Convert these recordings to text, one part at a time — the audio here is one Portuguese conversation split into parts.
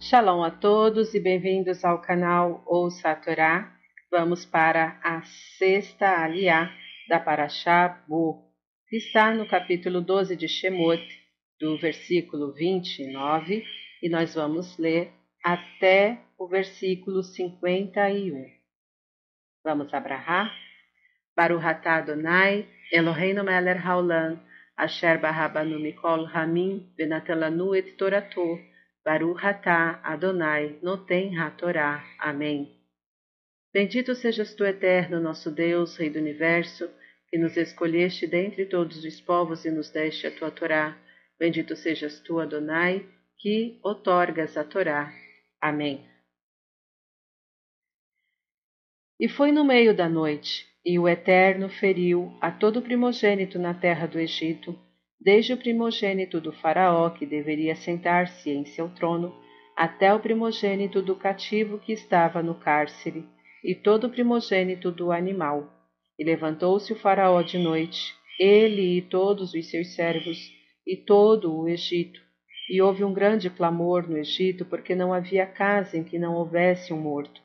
Shalom a todos e bem-vindos ao canal Ouça a Torá. Vamos para a sexta aliá da Parashá Bo, que está no capítulo 12 de Shemot, do versículo 29, e nós vamos ler até o versículo 51. Vamos abrahar? Baruch atah Adonai, Eloheinu melech haolam, asher barabanu mikol hamim venatelanu et torato, Baruch atah Adonai, noten hatorá. Amém. Bendito sejas tu, eterno, nosso Deus, Rei do Universo, que nos escolheste dentre todos os povos e nos deste a tua Torá. Bendito sejas tu, Adonai, que otorgas a Torá. Amém. E foi no meio da noite, e o Eterno feriu a todo primogênito na terra do Egito, desde o primogênito do Faraó, que deveria sentar-se em seu trono, até o primogênito do cativo que estava no cárcere, e todo o primogênito do animal. E levantou-se o Faraó de noite, ele e todos os seus servos, e todo o Egito. E houve um grande clamor no Egito, porque não havia casa em que não houvesse um morto.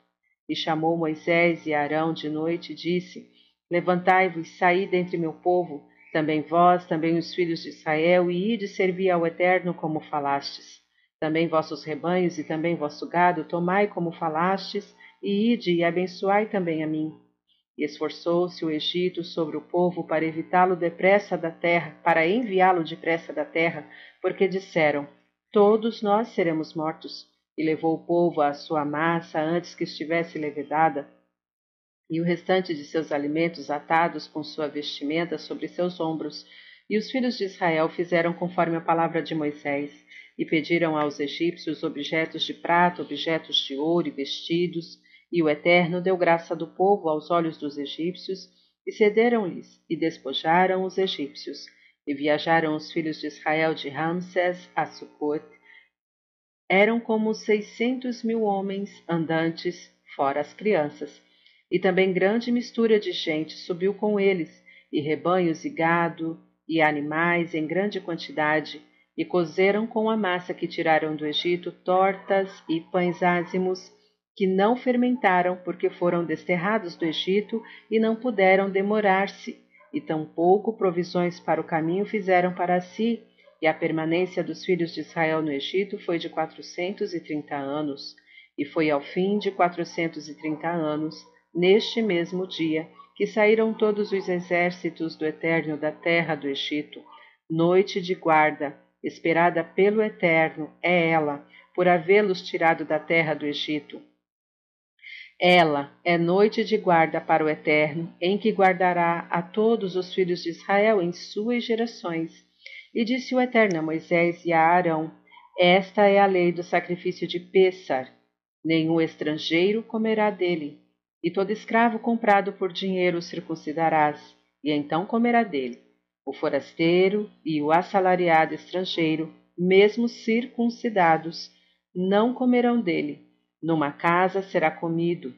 E chamou Moisés e Arão de noite e disse: Levantai-vos, saí dentre meu povo, também vós, também os filhos de Israel, e ide servir ao Eterno como falastes. Também vossos rebanhos e também vosso gado, tomai como falastes, e ide e abençoai também a mim. E esforçou-se o Egito sobre o povo para evitá-lo depressa da terra, para enviá-lo depressa da terra, porque disseram: Todos nós seremos mortos. E levou o povo a sua massa antes que estivesse levedada, e o restante de seus alimentos atados com sua vestimenta sobre seus ombros. E os filhos de Israel fizeram conforme a palavra de Moisés, e pediram aos egípcios objetos de prata, objetos de ouro e vestidos, e o Eterno deu graça do povo aos olhos dos egípcios, e cederam-lhes, e despojaram os egípcios. E viajaram os filhos de Israel de Ramsés a Sucot. Eram como seiscentos mil homens andantes, fora as crianças. E também grande mistura de gente subiu com eles, e rebanhos e gado, e animais em grande quantidade, e cozeram com a massa que tiraram do Egito tortas e pães ázimos, que não fermentaram porque foram desterrados do Egito e não puderam demorar-se, e tampouco provisões para o caminho fizeram para si, e a permanência dos filhos de Israel no Egito foi de quatrocentos e trinta anos, e foi ao fim de quatrocentos e trinta anos, neste mesmo dia, que saíram todos os exércitos do Eterno da terra do Egito. Noite de guarda, esperada pelo Eterno, é ela, por havê-los tirado da terra do Egito. Ela é noite de guarda para o Eterno, em que guardará a todos os filhos de Israel em suas gerações. E disse o Eterno a Moisés e a Arão: Esta é a lei do sacrifício de Pêssar. Nenhum estrangeiro comerá dele, e todo escravo comprado por dinheiro circuncidarás, e então comerá dele. O forasteiro e o assalariado estrangeiro, mesmo circuncidados, não comerão dele. Numa casa será comido.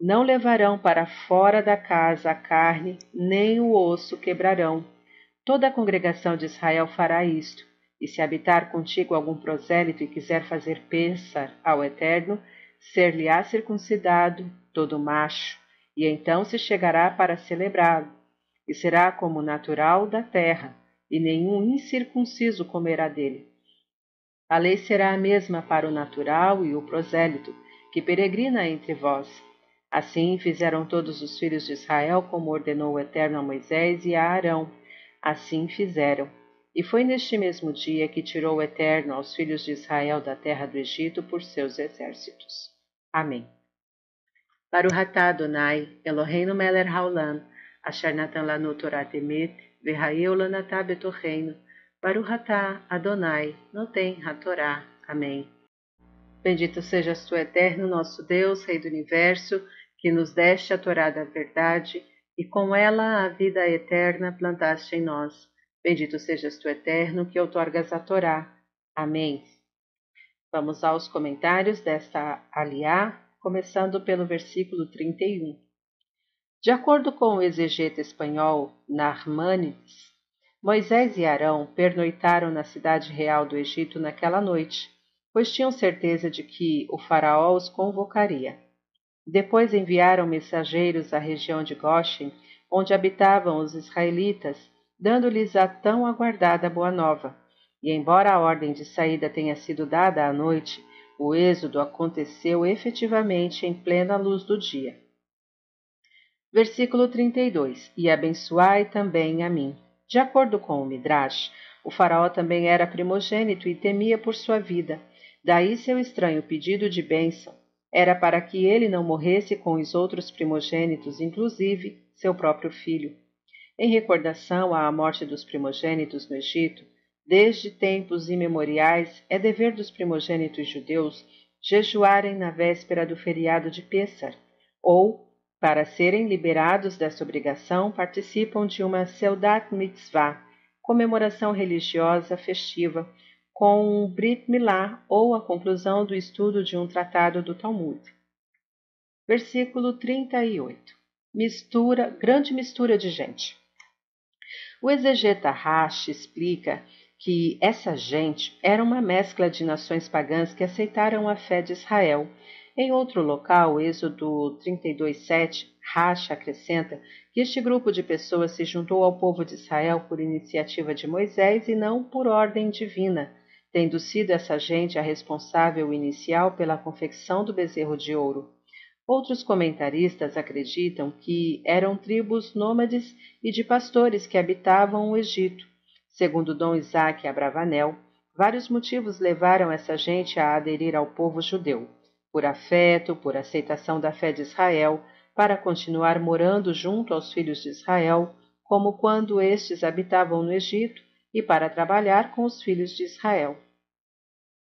Não levarão para fora da casa a carne, nem o osso quebrarão. Toda a congregação de Israel fará isto. E se habitar contigo algum prosélito e quiser fazer pensar ao Eterno, ser-lhe-á circuncidado todo macho, e então se chegará para celebrá-lo, e será como natural da terra, e nenhum incircunciso comerá dele. A lei será a mesma para o natural e o prosélito, que peregrina entre vós. Assim fizeram todos os filhos de Israel, como ordenou o Eterno a Moisés e a Arão. Assim fizeram. E foi neste mesmo dia que tirou o Eterno aos filhos de Israel da terra do Egito por seus exércitos. Amém. Baruch atah Adonai, Eloheinu melech haolam, asher natan lanu Torat emet, lanatah betorreino, Baruch atah Adonai, noten hatorá. Amém. Bendito sejas tu, eterno, nosso Deus, Rei do Universo, que nos deste a Torá da verdade, e com ela a vida eterna plantaste em nós. Bendito sejas tu, eterno, que outorgas a Torá. Amém. Vamos aos comentários desta aliá, começando pelo versículo 31. De acordo com o exegeta espanhol Narmanides, Moisés e Arão pernoitaram na cidade real do Egito naquela noite, pois tinham certeza de que o Faraó os convocaria. Depois enviaram mensageiros à região de Goshen, onde habitavam os israelitas, dando-lhes a tão aguardada boa nova. E embora a ordem de saída tenha sido dada à noite, o êxodo aconteceu efetivamente em plena luz do dia. Versículo 32: E abençoai também a mim. De acordo com o Midrash, o faraó também era primogênito e temia por sua vida. Daí seu estranho pedido de bênção era para que ele não morresse com os outros primogênitos, inclusive seu próprio filho. Em recordação à morte dos primogênitos no Egito, Desde tempos imemoriais, é dever dos primogênitos judeus jejuarem na véspera do feriado de Pêssar, ou, para serem liberados dessa obrigação, participam de uma Seudat Mitzvah, comemoração religiosa festiva, com um Brit Milá ou a conclusão do estudo de um tratado do Talmud. Versículo 38. Mistura, grande mistura de gente. O exegeta Rashi explica que essa gente era uma mescla de nações pagãs que aceitaram a fé de Israel. Em outro local, Êxodo 32:7, Racha acrescenta que este grupo de pessoas se juntou ao povo de Israel por iniciativa de Moisés e não por ordem divina, tendo sido essa gente a responsável inicial pela confecção do bezerro de ouro. Outros comentaristas acreditam que eram tribos nômades e de pastores que habitavam o Egito Segundo Dom Isaac Abravanel, vários motivos levaram essa gente a aderir ao povo judeu: por afeto, por aceitação da fé de Israel, para continuar morando junto aos filhos de Israel, como quando estes habitavam no Egito, e para trabalhar com os filhos de Israel.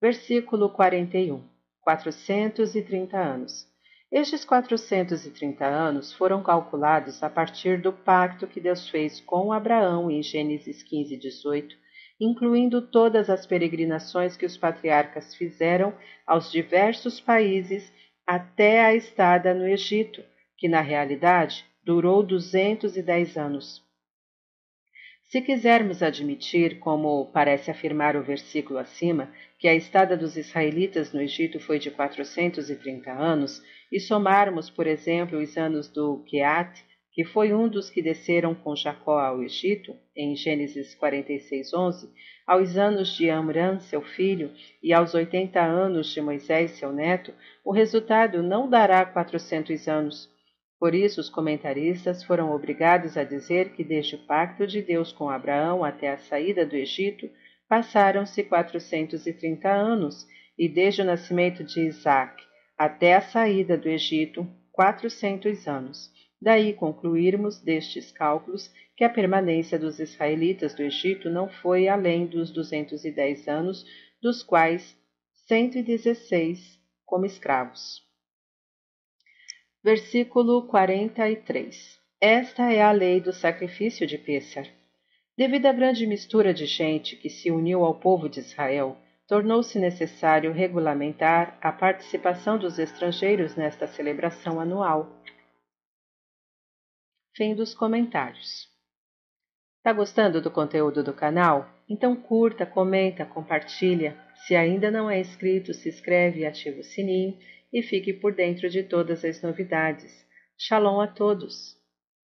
Versículo 41. 430 anos. Estes 430 anos foram calculados a partir do pacto que Deus fez com Abraão em Gênesis 15, 18, incluindo todas as peregrinações que os patriarcas fizeram aos diversos países até a estada no Egito, que na realidade durou 210 anos. Se quisermos admitir, como parece afirmar o versículo acima, que a estada dos israelitas no Egito foi de 430 anos, e somarmos, por exemplo, os anos do Keat, que foi um dos que desceram com Jacó ao Egito, em Gênesis 46:11, aos anos de Amram, seu filho, e aos 80 anos de Moisés, seu neto, o resultado não dará 400 anos, por isso, os comentaristas foram obrigados a dizer que desde o pacto de Deus com Abraão até a saída do Egito passaram-se 430 anos, e desde o nascimento de Isaac até a saída do Egito, 400 anos. Daí concluirmos destes cálculos que a permanência dos israelitas do Egito não foi além dos 210 anos, dos quais 116 como escravos. Versículo 43 Esta é a lei do sacrifício de Pêssar. Devido à grande mistura de gente que se uniu ao povo de Israel, tornou-se necessário regulamentar a participação dos estrangeiros nesta celebração anual. Fim dos comentários. Está gostando do conteúdo do canal? Então curta, comenta, compartilha. Se ainda não é inscrito, se inscreve e ativa o sininho e fique por dentro de todas as novidades. Shalom a todos!